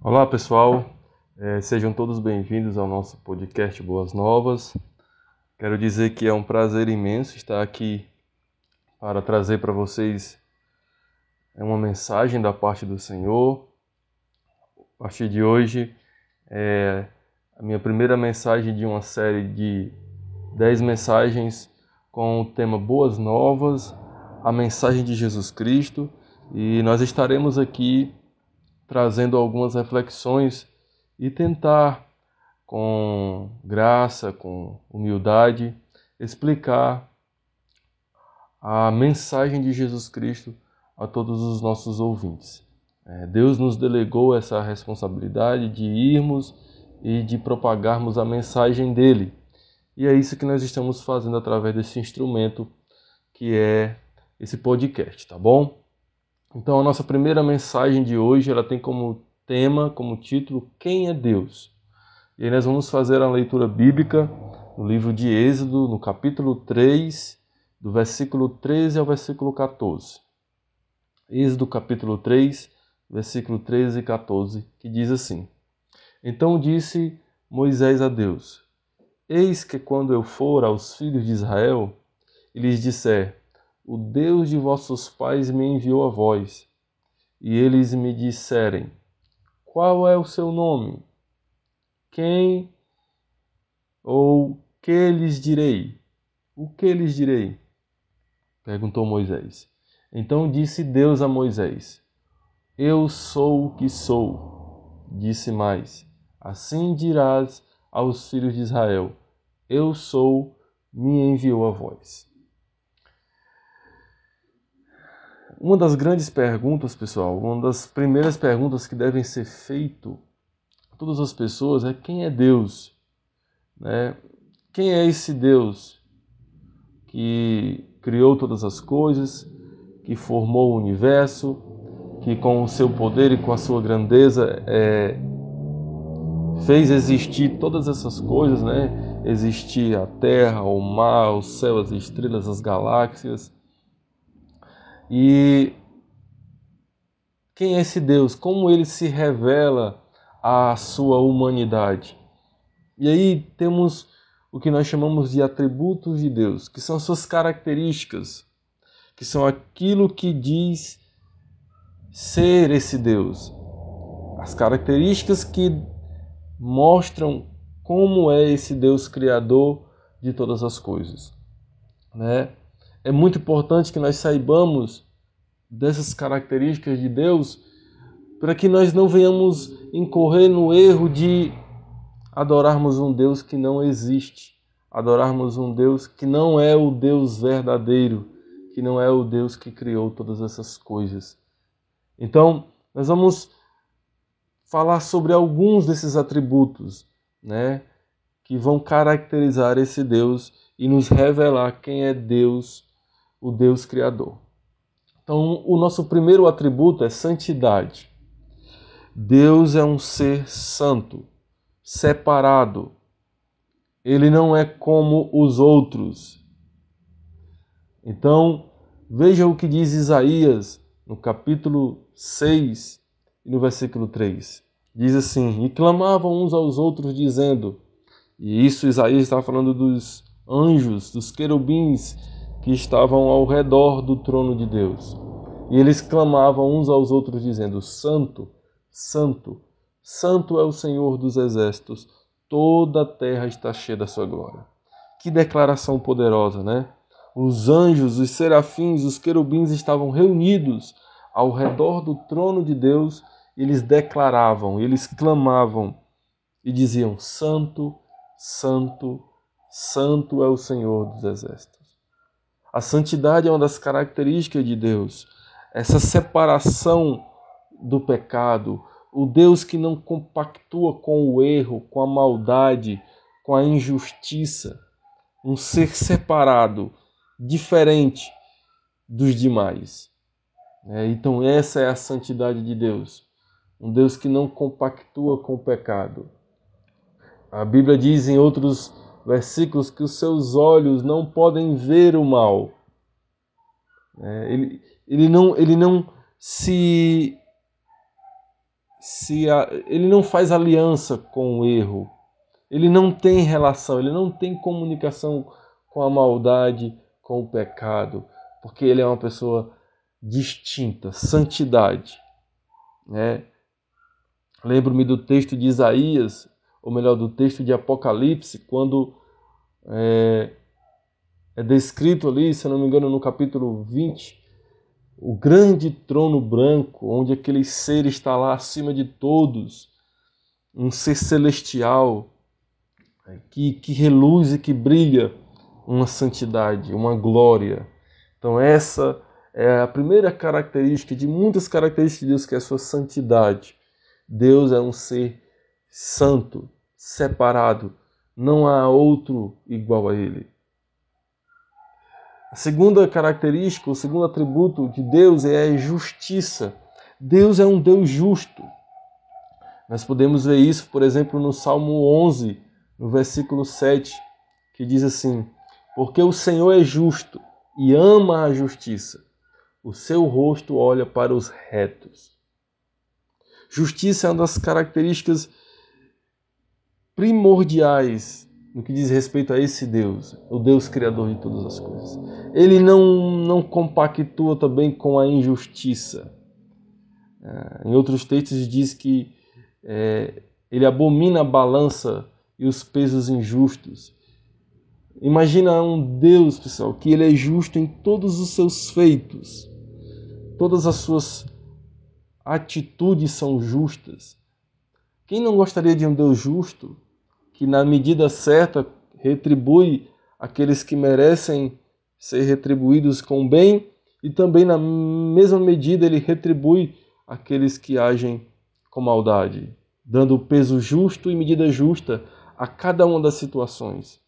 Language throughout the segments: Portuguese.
Olá pessoal, é, sejam todos bem-vindos ao nosso podcast Boas Novas. Quero dizer que é um prazer imenso estar aqui para trazer para vocês uma mensagem da parte do Senhor. A partir de hoje é a minha primeira mensagem de uma série de 10 mensagens com o tema Boas Novas, a mensagem de Jesus Cristo, e nós estaremos aqui trazendo algumas reflexões e tentar, com graça, com humildade, explicar a mensagem de Jesus Cristo a todos os nossos ouvintes. É, Deus nos delegou essa responsabilidade de irmos e de propagarmos a mensagem dele. E é isso que nós estamos fazendo através desse instrumento que é esse podcast, tá bom? Então a nossa primeira mensagem de hoje, ela tem como tema, como título, Quem é Deus? E aí nós vamos fazer a leitura bíblica no livro de Êxodo, no capítulo 3, do versículo 13 ao versículo 14. Êxodo capítulo 3, versículo 13 e 14, que diz assim: Então disse Moisés a Deus: Eis que quando eu for aos filhos de Israel e lhes disser: o Deus de vossos pais me enviou a vós. E eles me disserem: Qual é o seu nome? Quem ou que lhes direi? O que lhes direi? Perguntou Moisés. Então disse Deus a Moisés: Eu sou o que sou. Disse mais: Assim dirás aos filhos de Israel: Eu sou, me enviou a vós. Uma das grandes perguntas, pessoal, uma das primeiras perguntas que devem ser feitas a todas as pessoas é quem é Deus? Né? Quem é esse Deus que criou todas as coisas, que formou o universo, que com o seu poder e com a sua grandeza é, fez existir todas essas coisas, né? Existir a terra, o mar, o céu, as estrelas, as galáxias e quem é esse Deus? Como ele se revela à sua humanidade? E aí temos o que nós chamamos de atributos de Deus, que são suas características, que são aquilo que diz ser esse Deus. As características que mostram como é esse Deus criador de todas as coisas, né? É muito importante que nós saibamos dessas características de Deus para que nós não venhamos incorrer no erro de adorarmos um Deus que não existe, adorarmos um Deus que não é o Deus verdadeiro, que não é o Deus que criou todas essas coisas. Então, nós vamos falar sobre alguns desses atributos, né, que vão caracterizar esse Deus e nos revelar quem é Deus o Deus Criador. Então, o nosso primeiro atributo é santidade. Deus é um ser santo, separado. Ele não é como os outros. Então, veja o que diz Isaías no capítulo 6 e no versículo 3. Diz assim: E clamavam uns aos outros, dizendo, e isso Isaías está falando dos anjos, dos querubins que estavam ao redor do trono de Deus. E eles clamavam uns aos outros, dizendo: Santo, Santo, Santo é o Senhor dos exércitos, toda a terra está cheia da sua glória. Que declaração poderosa, né? Os anjos, os serafins, os querubins estavam reunidos ao redor do trono de Deus, eles declaravam, eles clamavam e diziam: Santo, Santo, Santo é o Senhor dos exércitos. A santidade é uma das características de Deus. Essa separação do pecado, o Deus que não compactua com o erro, com a maldade, com a injustiça, um ser separado, diferente dos demais. É, então, essa é a santidade de Deus. Um Deus que não compactua com o pecado. A Bíblia diz em outros versículos que os seus olhos não podem ver o mal. É, ele, ele, não, ele não se se ele não faz aliança com o erro, ele não tem relação, ele não tem comunicação com a maldade, com o pecado, porque ele é uma pessoa distinta, santidade. Né? Lembro-me do texto de Isaías, ou melhor, do texto de Apocalipse, quando é, é descrito ali, se não me engano, no capítulo 20, o grande trono branco, onde aquele ser está lá acima de todos, um ser celestial é, que, que reluz e que brilha uma santidade, uma glória. Então, essa é a primeira característica de muitas características de Deus, que é a sua santidade. Deus é um ser santo, separado, não há outro igual a ele. A segunda característica, o segundo atributo de Deus é a justiça. Deus é um Deus justo. Nós podemos ver isso, por exemplo, no Salmo 11, no versículo 7, que diz assim: Porque o Senhor é justo e ama a justiça, o seu rosto olha para os retos. Justiça é uma das características primordiais no que diz respeito a esse Deus, o Deus criador de todas as coisas. Ele não, não compactua também com a injustiça. É, em outros textos diz que é, ele abomina a balança e os pesos injustos. Imagina um Deus, pessoal, que ele é justo em todos os seus feitos. Todas as suas atitudes são justas. Quem não gostaria de um Deus justo? Que na medida certa retribui aqueles que merecem ser retribuídos com bem e também na mesma medida ele retribui aqueles que agem com maldade, dando peso justo e medida justa a cada uma das situações.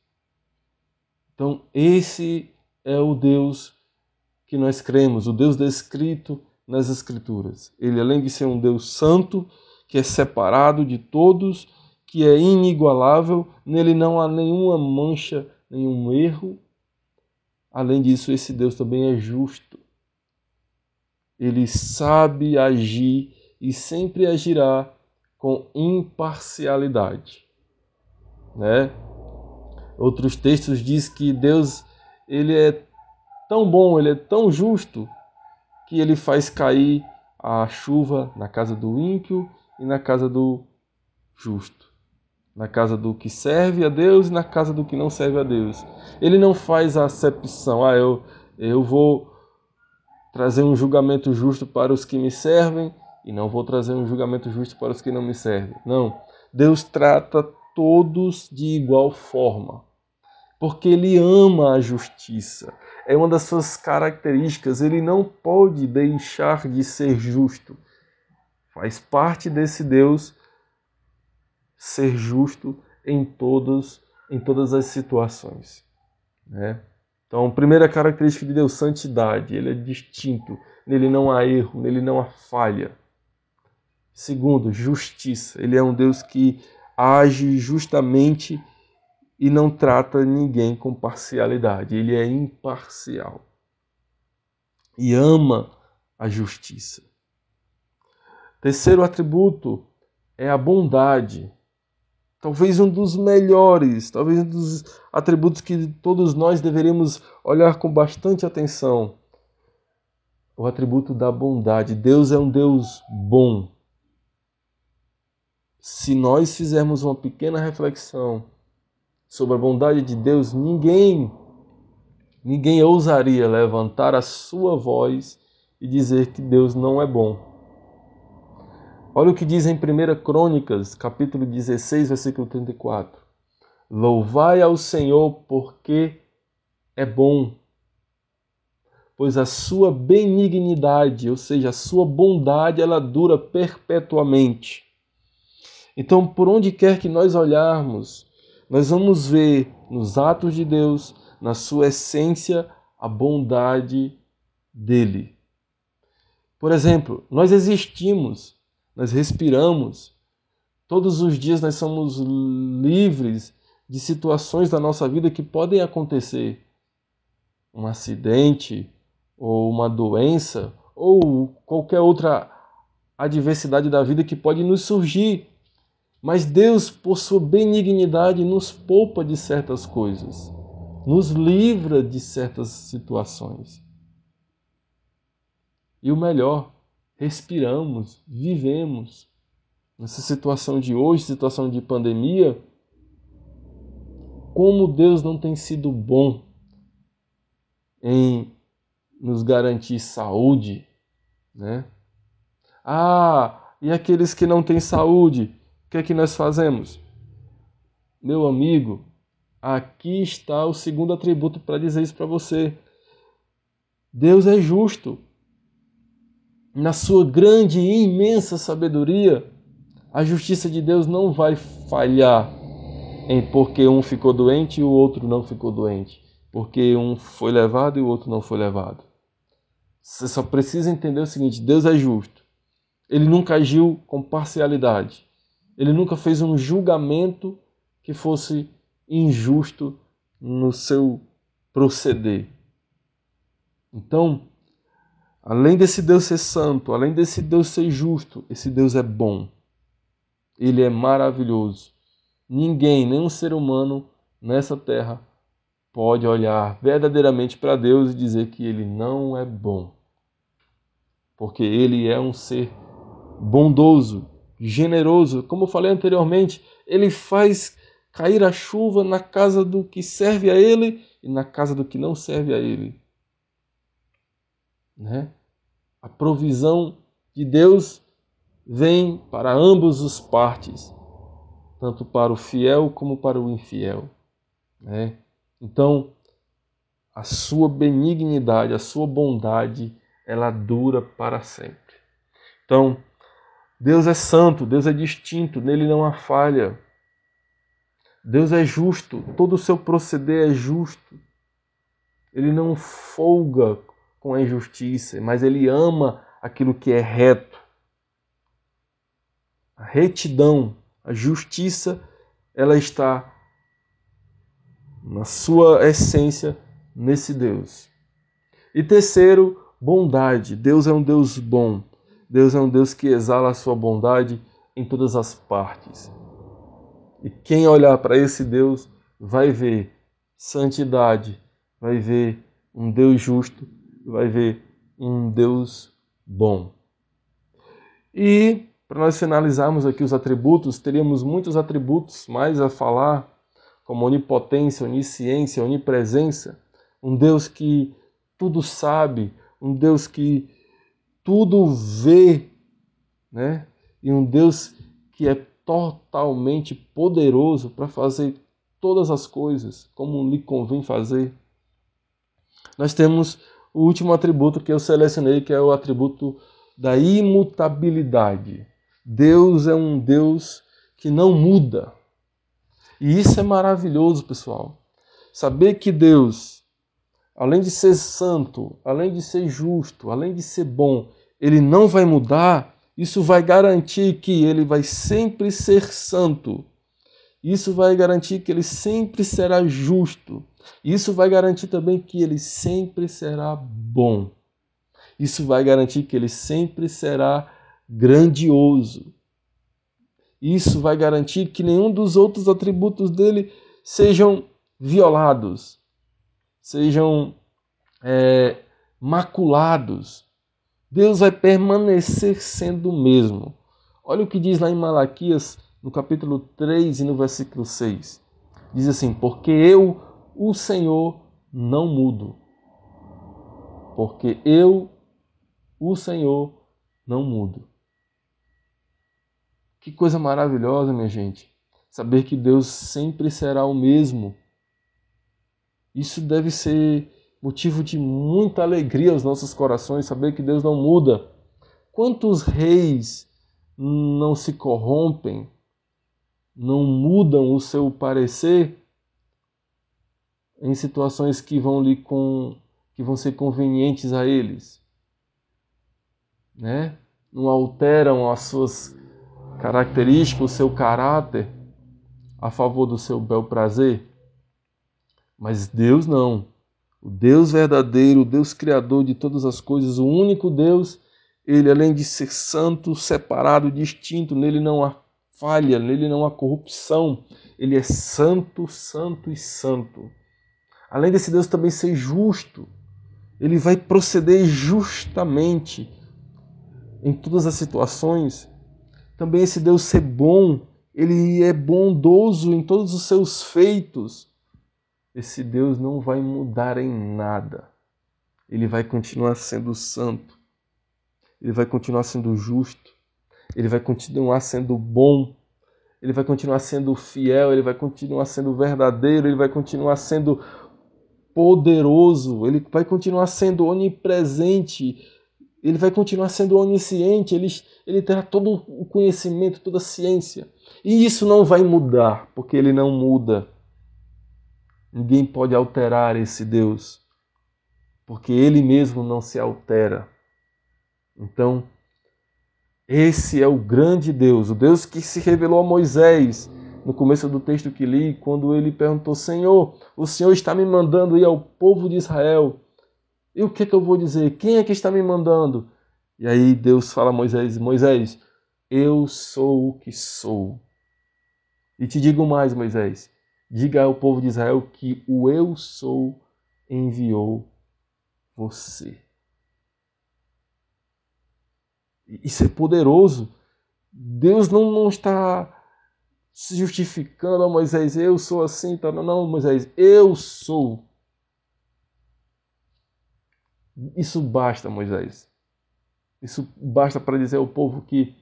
Então, esse é o Deus que nós cremos, o Deus descrito nas Escrituras. Ele, além de ser um Deus santo, que é separado de todos, que é inigualável, nele não há nenhuma mancha, nenhum erro. Além disso, esse Deus também é justo. Ele sabe agir e sempre agirá com imparcialidade, né? Outros textos diz que Deus ele é tão bom, ele é tão justo que ele faz cair a chuva na casa do ímpio e na casa do justo na casa do que serve a Deus e na casa do que não serve a Deus. Ele não faz a acepção, ah, eu, eu vou trazer um julgamento justo para os que me servem e não vou trazer um julgamento justo para os que não me servem. Não. Deus trata todos de igual forma, porque Ele ama a justiça. É uma das suas características. Ele não pode deixar de ser justo. Faz parte desse Deus ser justo em todos em todas as situações, né? Então, primeira característica de Deus, santidade, ele é distinto, nele não há erro, nele não há falha. Segundo, justiça, ele é um Deus que age justamente e não trata ninguém com parcialidade, ele é imparcial e ama a justiça. Terceiro atributo é a bondade talvez um dos melhores, talvez um dos atributos que todos nós deveríamos olhar com bastante atenção. O atributo da bondade. Deus é um Deus bom. Se nós fizermos uma pequena reflexão sobre a bondade de Deus, ninguém ninguém ousaria levantar a sua voz e dizer que Deus não é bom. Olha o que diz em 1 Crônicas, capítulo 16, versículo 34. Louvai ao Senhor porque é bom, pois a sua benignidade, ou seja, a sua bondade, ela dura perpetuamente. Então, por onde quer que nós olharmos, nós vamos ver nos atos de Deus, na sua essência, a bondade dele. Por exemplo, nós existimos nós respiramos. Todos os dias nós somos livres de situações da nossa vida que podem acontecer. Um acidente, ou uma doença, ou qualquer outra adversidade da vida que pode nos surgir. Mas Deus, por sua benignidade, nos poupa de certas coisas, nos livra de certas situações. E o melhor, respiramos, vivemos. Nessa situação de hoje, situação de pandemia, como Deus não tem sido bom em nos garantir saúde, né? Ah, e aqueles que não têm saúde, o que é que nós fazemos? Meu amigo, aqui está o segundo atributo para dizer isso para você. Deus é justo. Na sua grande e imensa sabedoria, a justiça de Deus não vai falhar em porque um ficou doente e o outro não ficou doente, porque um foi levado e o outro não foi levado. Você só precisa entender o seguinte: Deus é justo. Ele nunca agiu com parcialidade. Ele nunca fez um julgamento que fosse injusto no seu proceder. Então, além desse Deus ser santo, além desse Deus ser justo, esse Deus é bom. Ele é maravilhoso. Ninguém, nenhum ser humano nessa terra pode olhar verdadeiramente para Deus e dizer que ele não é bom. Porque ele é um ser bondoso, generoso. Como eu falei anteriormente, ele faz cair a chuva na casa do que serve a ele e na casa do que não serve a ele. Né? A provisão de Deus vem para ambos os partes, tanto para o fiel como para o infiel. Né? Então, a sua benignidade, a sua bondade, ela dura para sempre. Então, Deus é santo, Deus é distinto, nele não há falha. Deus é justo, todo o seu proceder é justo. Ele não folga com a injustiça, mas ele ama aquilo que é reto. A retidão, a justiça, ela está na sua essência nesse Deus. E terceiro, bondade. Deus é um Deus bom. Deus é um Deus que exala a sua bondade em todas as partes. E quem olhar para esse Deus vai ver santidade, vai ver um Deus justo, vai ver um Deus bom. E para nós finalizarmos aqui os atributos, teríamos muitos atributos mais a falar, como onipotência, onisciência, onipresença, um Deus que tudo sabe, um Deus que tudo vê, né? E um Deus que é totalmente poderoso para fazer todas as coisas como lhe convém fazer. Nós temos o último atributo que eu selecionei, que é o atributo da imutabilidade. Deus é um Deus que não muda. E isso é maravilhoso, pessoal. Saber que Deus, além de ser santo, além de ser justo, além de ser bom, ele não vai mudar, isso vai garantir que ele vai sempre ser santo. Isso vai garantir que ele sempre será justo. Isso vai garantir também que ele sempre será bom. Isso vai garantir que ele sempre será grandioso. Isso vai garantir que nenhum dos outros atributos dele sejam violados, sejam é, maculados. Deus vai permanecer sendo o mesmo. Olha o que diz lá em Malaquias, no capítulo 3 e no versículo 6. Diz assim: Porque eu, o Senhor, não mudo. Porque eu, o Senhor, não mudo. Que coisa maravilhosa, minha gente. Saber que Deus sempre será o mesmo. Isso deve ser motivo de muita alegria aos nossos corações, saber que Deus não muda. Quantos reis não se corrompem, não mudam o seu parecer em situações que vão lhe com que vão ser convenientes a eles, né? Não alteram as suas característica, o seu caráter a favor do seu bel prazer. Mas Deus não. O Deus verdadeiro, o Deus criador de todas as coisas, o único Deus, Ele, além de ser santo, separado, distinto, nele não há falha, nele não há corrupção. Ele é santo, santo e santo. Além desse Deus também ser justo, ele vai proceder justamente em todas as situações. Também esse Deus ser bom, ele é bondoso em todos os seus feitos. Esse Deus não vai mudar em nada. Ele vai continuar sendo santo. Ele vai continuar sendo justo. Ele vai continuar sendo bom. Ele vai continuar sendo fiel. Ele vai continuar sendo verdadeiro. Ele vai continuar sendo poderoso. Ele vai continuar sendo onipresente ele vai continuar sendo onisciente, ele, ele terá todo o conhecimento, toda a ciência. E isso não vai mudar, porque ele não muda. Ninguém pode alterar esse Deus, porque ele mesmo não se altera. Então, esse é o grande Deus, o Deus que se revelou a Moisés no começo do texto que li, quando ele perguntou: Senhor, o Senhor está me mandando ir ao povo de Israel e o que, é que eu vou dizer? Quem é que está me mandando? E aí Deus fala a Moisés: Moisés, eu sou o que sou. E te digo mais, Moisés: diga ao povo de Israel que o eu sou enviou você. Isso é poderoso. Deus não, não está se justificando a Moisés, eu sou assim, tá? não, não, Moisés, eu sou. Isso basta, Moisés. Isso basta para dizer ao povo que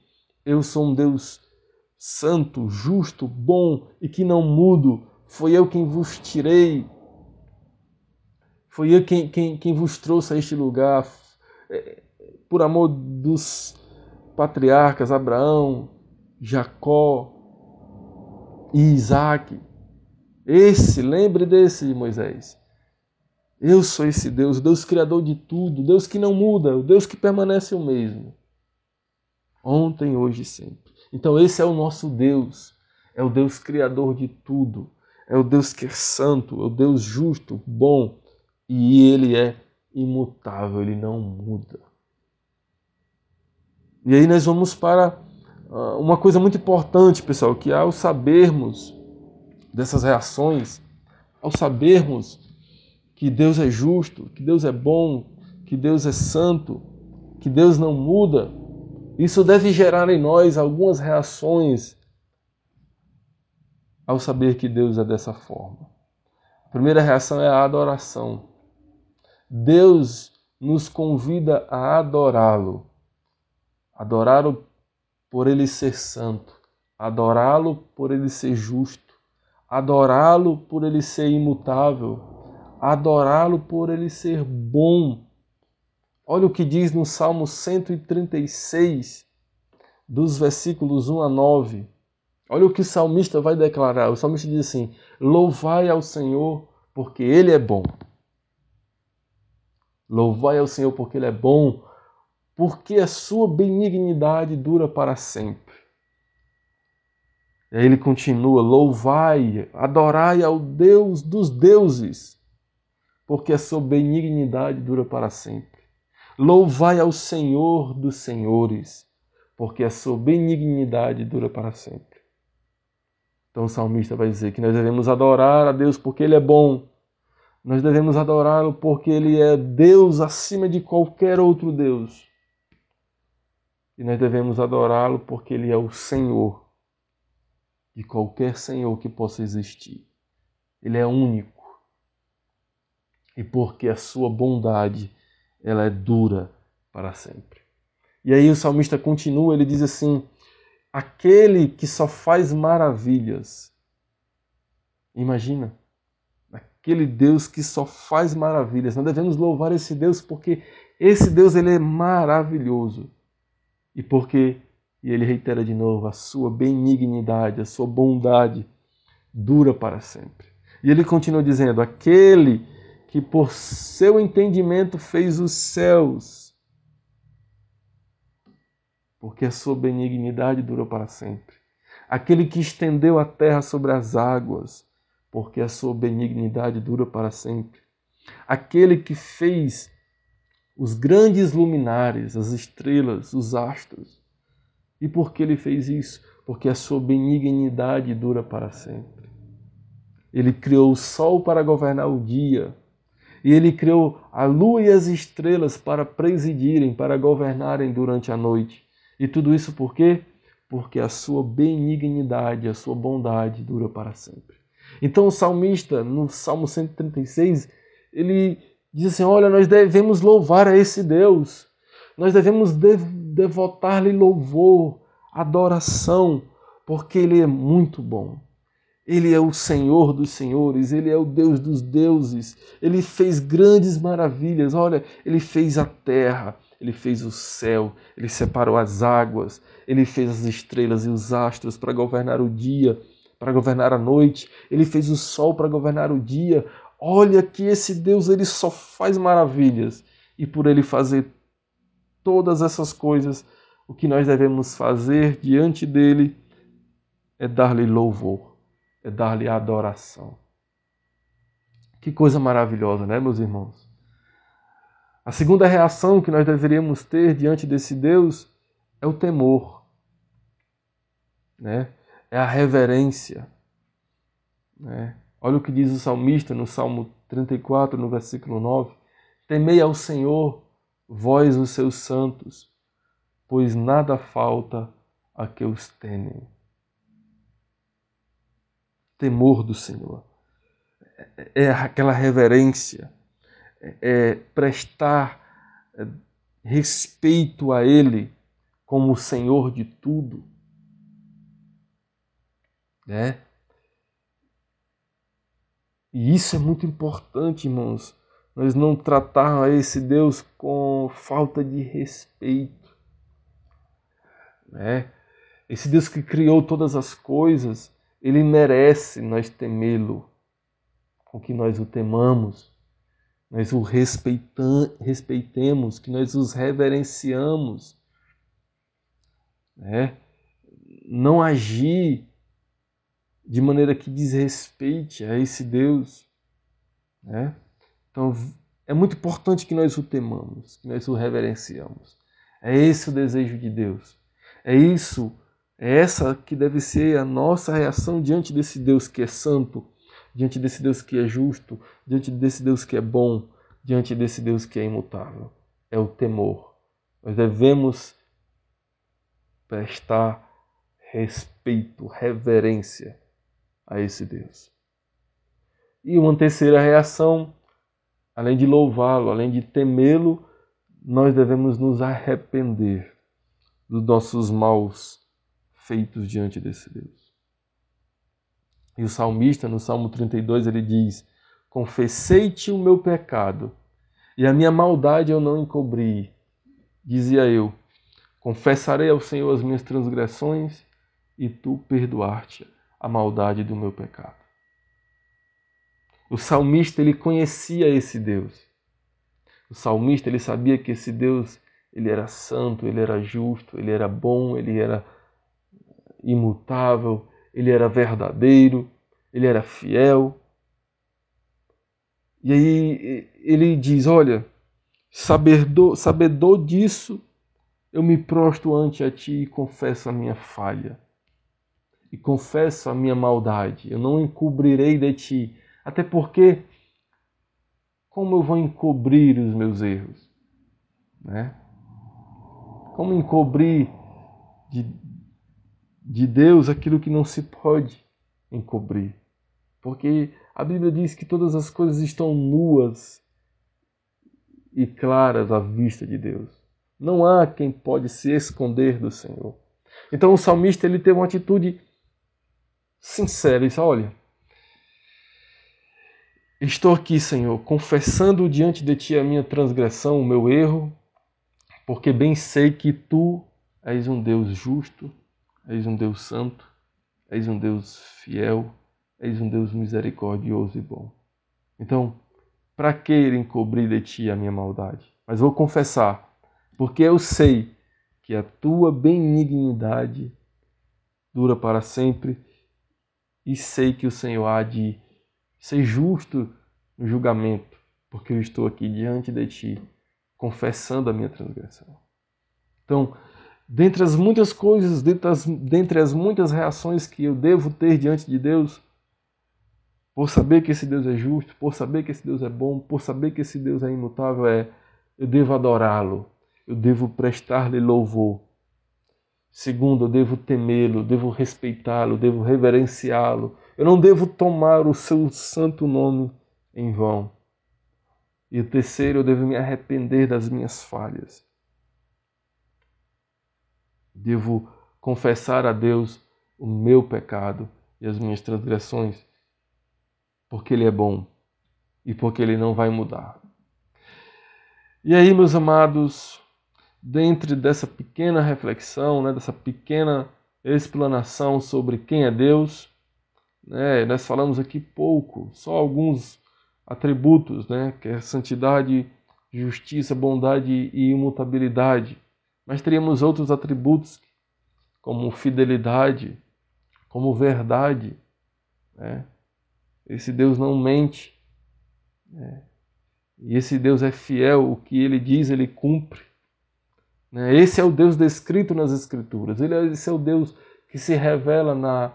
eu sou um Deus santo, justo, bom e que não mudo. Foi eu quem vos tirei. Foi eu quem, quem, quem vos trouxe a este lugar. Por amor dos patriarcas Abraão, Jacó e Isaac. Esse, lembre desse, Moisés. Eu sou esse Deus, Deus criador de tudo, Deus que não muda, o Deus que permanece o mesmo. Ontem, hoje e sempre. Então, esse é o nosso Deus. É o Deus criador de tudo. É o Deus que é santo, é o Deus justo, bom. E ele é imutável, ele não muda. E aí nós vamos para ah, uma coisa muito importante, pessoal, que ao sabermos dessas reações, ao sabermos que Deus é justo, que Deus é bom, que Deus é santo, que Deus não muda, isso deve gerar em nós algumas reações ao saber que Deus é dessa forma. A primeira reação é a adoração. Deus nos convida a adorá-lo. Adorá-lo por ele ser santo, adorá-lo por ele ser justo, adorá-lo por ele ser imutável, adorá-lo por ele ser bom. Olha o que diz no Salmo 136, dos versículos 1 a 9. Olha o que o salmista vai declarar. O salmista diz assim: Louvai ao Senhor, porque ele é bom. Louvai ao Senhor, porque ele é bom, porque a sua benignidade dura para sempre. E aí ele continua: Louvai, adorai ao Deus dos deuses porque a sua benignidade dura para sempre. Louvai ao Senhor dos senhores, porque a sua benignidade dura para sempre. Então o salmista vai dizer que nós devemos adorar a Deus porque Ele é bom. Nós devemos adorá-lo porque Ele é Deus acima de qualquer outro Deus. E nós devemos adorá-lo porque Ele é o Senhor de qualquer Senhor que possa existir. Ele é único e porque a sua bondade ela é dura para sempre. E aí o salmista continua, ele diz assim: aquele que só faz maravilhas. Imagina, aquele Deus que só faz maravilhas. Nós devemos louvar esse Deus porque esse Deus ele é maravilhoso. E porque, e ele reitera de novo, a sua benignidade, a sua bondade dura para sempre. E ele continua dizendo: aquele que por seu entendimento fez os céus, porque a sua benignidade durou para sempre. Aquele que estendeu a terra sobre as águas, porque a sua benignidade dura para sempre. Aquele que fez os grandes luminares, as estrelas, os astros. E por que ele fez isso? Porque a sua benignidade dura para sempre. Ele criou o sol para governar o dia, e ele criou a lua e as estrelas para presidirem, para governarem durante a noite. E tudo isso por quê? Porque a sua benignidade, a sua bondade dura para sempre. Então o salmista, no Salmo 136, ele diz assim: Olha, nós devemos louvar a esse Deus, nós devemos devotar-lhe louvor, adoração, porque ele é muito bom. Ele é o Senhor dos senhores, ele é o Deus dos deuses. Ele fez grandes maravilhas. Olha, ele fez a terra, ele fez o céu, ele separou as águas, ele fez as estrelas e os astros para governar o dia, para governar a noite. Ele fez o sol para governar o dia. Olha que esse Deus ele só faz maravilhas. E por ele fazer todas essas coisas, o que nós devemos fazer diante dele é dar-lhe louvor é dar-lhe adoração. Que coisa maravilhosa, né, meus irmãos? A segunda reação que nós deveríamos ter diante desse Deus é o temor, né? É a reverência, né? Olha o que diz o salmista no Salmo 34, no versículo 9: Temei ao Senhor, vós os seus santos, pois nada falta a que os temem. Temor do Senhor, é aquela reverência, é prestar é, respeito a Ele como o Senhor de tudo, né? E isso é muito importante, irmãos. Nós não tratar a esse Deus com falta de respeito, né? Esse Deus que criou todas as coisas, ele merece nós temê-lo, com que nós o temamos, nós o respeitemos, que nós os reverenciamos. Né? Não agir de maneira que desrespeite a esse Deus. Né? Então, é muito importante que nós o temamos, que nós o reverenciamos. É esse o desejo de Deus. É isso é essa que deve ser a nossa reação diante desse Deus que é santo, diante desse Deus que é justo, diante desse Deus que é bom, diante desse Deus que é imutável. É o temor. Nós devemos prestar respeito, reverência a esse Deus. E uma terceira reação, além de louvá-lo, além de temê-lo, nós devemos nos arrepender dos nossos maus feitos diante desse Deus. E o salmista, no Salmo 32, ele diz: Confessei-te o meu pecado, e a minha maldade eu não encobri. Dizia eu: Confessarei ao Senhor as minhas transgressões, e tu perdoar-te a maldade do meu pecado. O salmista ele conhecia esse Deus. O salmista ele sabia que esse Deus ele era santo, ele era justo, ele era bom, ele era imutável, ele era verdadeiro, ele era fiel. E aí ele diz: Olha, sabedor, sabedor disso, eu me prostro ante a ti e confesso a minha falha. E confesso a minha maldade. Eu não encobrirei de ti. Até porque, como eu vou encobrir os meus erros? Né? Como encobrir de, de Deus aquilo que não se pode encobrir. Porque a Bíblia diz que todas as coisas estão nuas e claras à vista de Deus. Não há quem pode se esconder do Senhor. Então o salmista ele teve uma atitude sincera, ele disse, olha, estou aqui, Senhor, confessando diante de ti a minha transgressão, o meu erro, porque bem sei que tu és um Deus justo És um Deus santo, és um Deus fiel, és um Deus misericordioso e bom. Então, para que encobrir de ti a minha maldade? Mas vou confessar, porque eu sei que a tua benignidade dura para sempre e sei que o Senhor há de ser justo no julgamento, porque eu estou aqui diante de ti confessando a minha transgressão. Então, dentre as muitas coisas, dentre as, dentre as muitas reações que eu devo ter diante de Deus, por saber que esse Deus é justo, por saber que esse Deus é bom, por saber que esse Deus é imutável, é eu devo adorá-lo, eu devo prestar-lhe louvor. Segundo, eu devo temê-lo, devo respeitá-lo, devo reverenciá-lo. Eu não devo tomar o seu santo nome em vão. E o terceiro, eu devo me arrepender das minhas falhas. Devo confessar a Deus o meu pecado e as minhas transgressões porque Ele é bom e porque Ele não vai mudar. E aí, meus amados, dentro dessa pequena reflexão, né, dessa pequena explanação sobre quem é Deus, né, nós falamos aqui pouco, só alguns atributos, né, que é santidade, justiça, bondade e imutabilidade. Mas teríamos outros atributos, como fidelidade, como verdade, né, esse Deus não mente. Né? E esse Deus é fiel, o que ele diz, ele cumpre. Né? Esse é o Deus descrito nas Escrituras. Ele é, esse é o Deus que se revela na,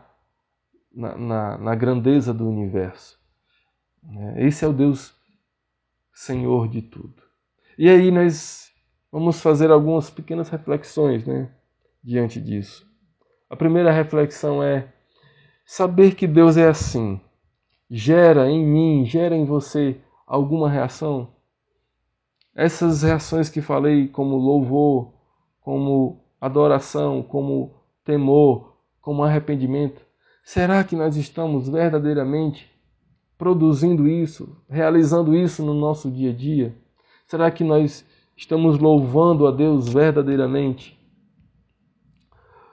na, na, na grandeza do universo. Né? Esse é o Deus Senhor de tudo. E aí nós vamos fazer algumas pequenas reflexões né, diante disso. A primeira reflexão é saber que Deus é assim gera em mim, gera em você alguma reação? Essas reações que falei, como louvor, como adoração, como temor, como arrependimento, será que nós estamos verdadeiramente produzindo isso, realizando isso no nosso dia a dia? Será que nós estamos louvando a Deus verdadeiramente?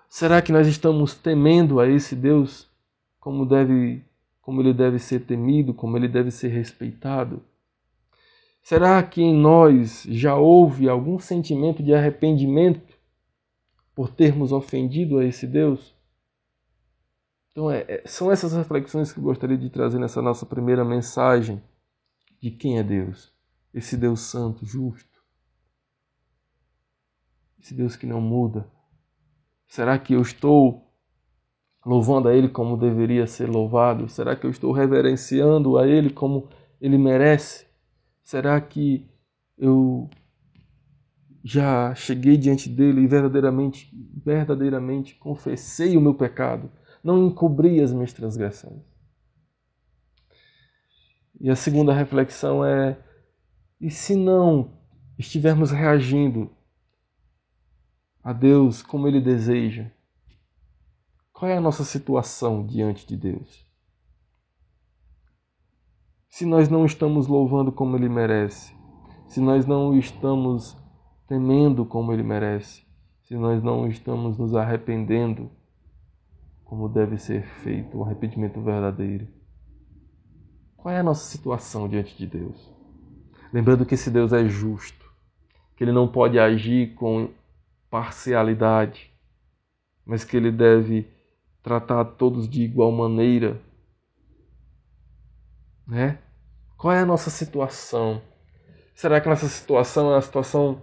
Será que nós estamos temendo a esse Deus como deve como ele deve ser temido, como ele deve ser respeitado? Será que em nós já houve algum sentimento de arrependimento por termos ofendido a esse Deus? Então, é, é, são essas reflexões que eu gostaria de trazer nessa nossa primeira mensagem de quem é Deus. Esse Deus santo, justo. Esse Deus que não muda. Será que eu estou louvando a Ele como deveria ser louvado? Será que eu estou reverenciando a Ele como Ele merece? Será que eu já cheguei diante dele e verdadeiramente, verdadeiramente confessei o meu pecado, não encobri as minhas transgressões? E a segunda reflexão é: e se não estivermos reagindo a Deus como Ele deseja? Qual é a nossa situação diante de Deus? Se nós não estamos louvando como Ele merece, se nós não estamos temendo como Ele merece, se nós não estamos nos arrependendo como deve ser feito o arrependimento verdadeiro, qual é a nossa situação diante de Deus? Lembrando que esse Deus é justo, que Ele não pode agir com parcialidade, mas que Ele deve tratar todos de igual maneira? Né? Qual é a nossa situação? Será que nossa situação é uma situação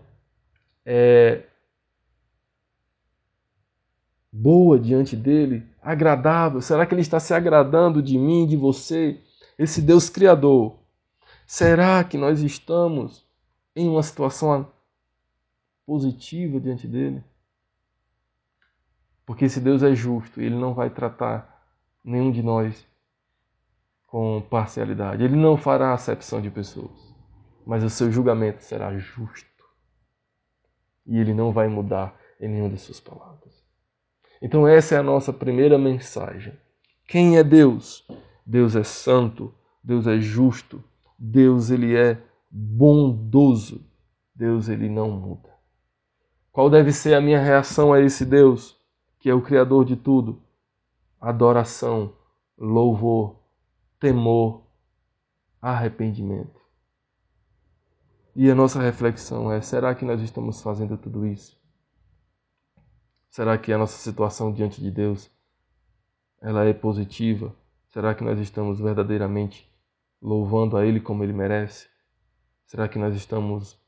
é, boa diante dele? Agradável? Será que ele está se agradando de mim, de você? Esse Deus Criador. Será que nós estamos em uma situação positiva diante dele? Porque se Deus é justo, ele não vai tratar nenhum de nós com parcialidade. Ele não fará acepção de pessoas, mas o seu julgamento será justo. E ele não vai mudar em nenhuma de suas palavras. Então essa é a nossa primeira mensagem. Quem é Deus? Deus é santo, Deus é justo, Deus ele é bondoso. Deus ele não muda. Qual deve ser a minha reação a esse Deus? que é o Criador de tudo, adoração, louvor, temor, arrependimento. E a nossa reflexão é: será que nós estamos fazendo tudo isso? Será que a nossa situação diante de Deus ela é positiva? Será que nós estamos verdadeiramente louvando a Ele como Ele merece? Será que nós estamos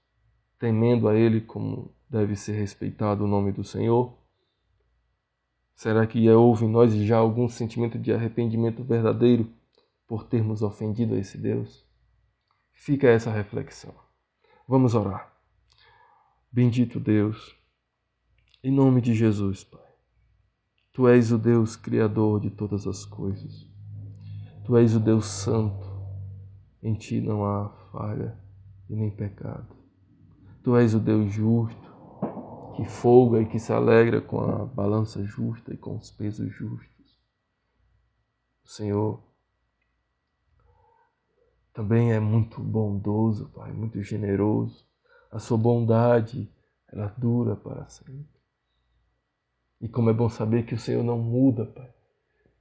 temendo a Ele como deve ser respeitado o nome do Senhor? Será que houve em nós já algum sentimento de arrependimento verdadeiro por termos ofendido a esse Deus? Fica essa reflexão. Vamos orar. Bendito Deus, em nome de Jesus, Pai. Tu és o Deus Criador de todas as coisas. Tu és o Deus Santo. Em ti não há falha e nem pecado. Tu és o Deus justo que folga e que se alegra com a balança justa e com os pesos justos. Senhor também é muito bondoso, Pai, muito generoso. A sua bondade, ela dura para sempre. E como é bom saber que o Senhor não muda, Pai.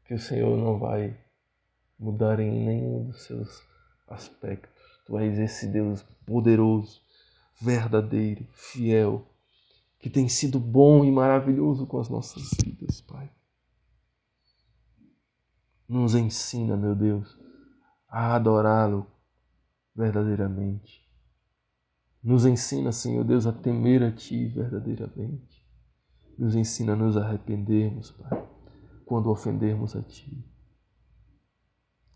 Que o Senhor não vai mudar em nenhum dos seus aspectos. Tu és esse Deus poderoso, verdadeiro, fiel, que tem sido bom e maravilhoso com as nossas vidas, Pai. Nos ensina, meu Deus, a adorá-lo verdadeiramente. Nos ensina, Senhor Deus, a temer a Ti verdadeiramente. Nos ensina a nos arrependermos, Pai, quando ofendermos a Ti.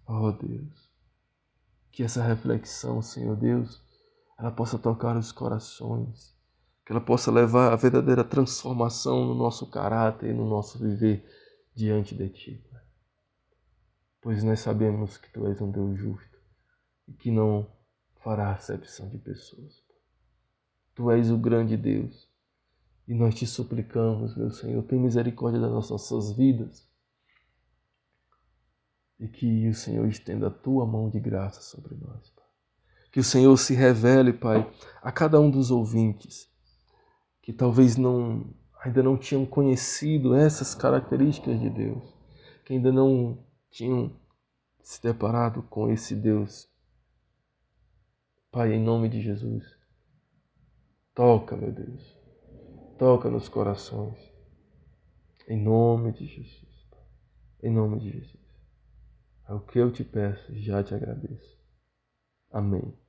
Oh Deus, que essa reflexão, Senhor Deus, ela possa tocar os corações que ela possa levar a verdadeira transformação no nosso caráter e no nosso viver diante de Ti. Pois nós sabemos que Tu és um Deus justo e que não fará acepção de pessoas. Tu és o grande Deus e nós te suplicamos, meu Senhor, tem misericórdia das nossas vidas e que o Senhor estenda a Tua mão de graça sobre nós. Pai. Que o Senhor se revele, Pai, a cada um dos ouvintes que talvez não ainda não tinham conhecido essas características de Deus, que ainda não tinham se deparado com esse Deus. Pai, em nome de Jesus, toca, meu Deus, toca nos corações, em nome de Jesus, em nome de Jesus. É o que eu te peço, já te agradeço. Amém.